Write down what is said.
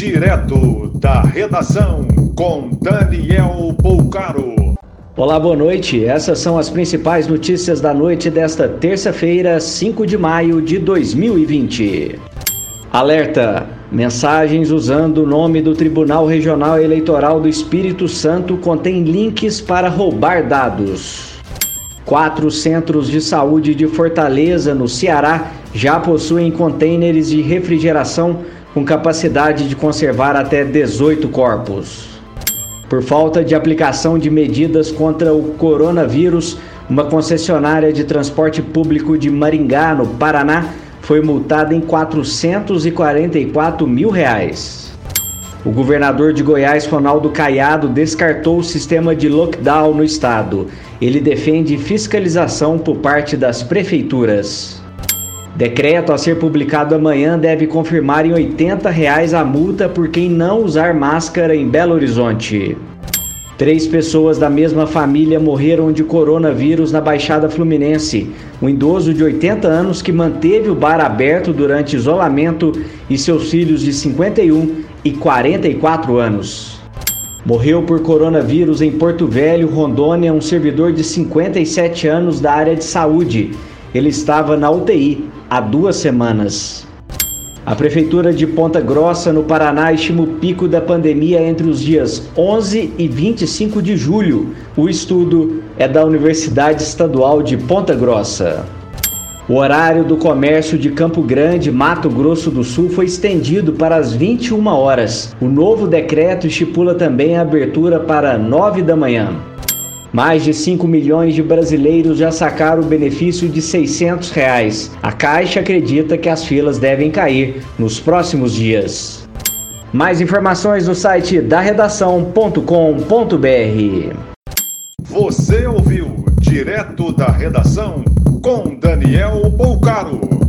Direto da redação com Daniel Poucaro. Olá, boa noite. Essas são as principais notícias da noite desta terça-feira, 5 de maio de 2020. Alerta: mensagens usando o nome do Tribunal Regional Eleitoral do Espírito Santo contêm links para roubar dados. Quatro centros de saúde de Fortaleza, no Ceará, já possuem contêineres de refrigeração com capacidade de conservar até 18 corpos. Por falta de aplicação de medidas contra o coronavírus, uma concessionária de transporte público de Maringá, no Paraná, foi multada em 444 mil reais. O governador de Goiás, Ronaldo Caiado, descartou o sistema de lockdown no estado. Ele defende fiscalização por parte das prefeituras. Decreto a ser publicado amanhã deve confirmar em 80 reais a multa por quem não usar máscara em Belo Horizonte. Três pessoas da mesma família morreram de coronavírus na Baixada Fluminense. Um idoso de 80 anos que manteve o bar aberto durante isolamento e seus filhos de 51 e 44 anos. Morreu por coronavírus em Porto Velho, Rondônia, um servidor de 57 anos da área de saúde. Ele estava na UTI há duas semanas. A Prefeitura de Ponta Grossa, no Paraná, estima o pico da pandemia entre os dias 11 e 25 de julho. O estudo é da Universidade Estadual de Ponta Grossa. O horário do comércio de Campo Grande, Mato Grosso do Sul, foi estendido para as 21 horas. O novo decreto estipula também a abertura para 9 da manhã. Mais de 5 milhões de brasileiros já sacaram o benefício de 600 reais. A Caixa acredita que as filas devem cair nos próximos dias. Mais informações no site da redação.com.br. Você ouviu direto da redação com Daniel Bolcaro.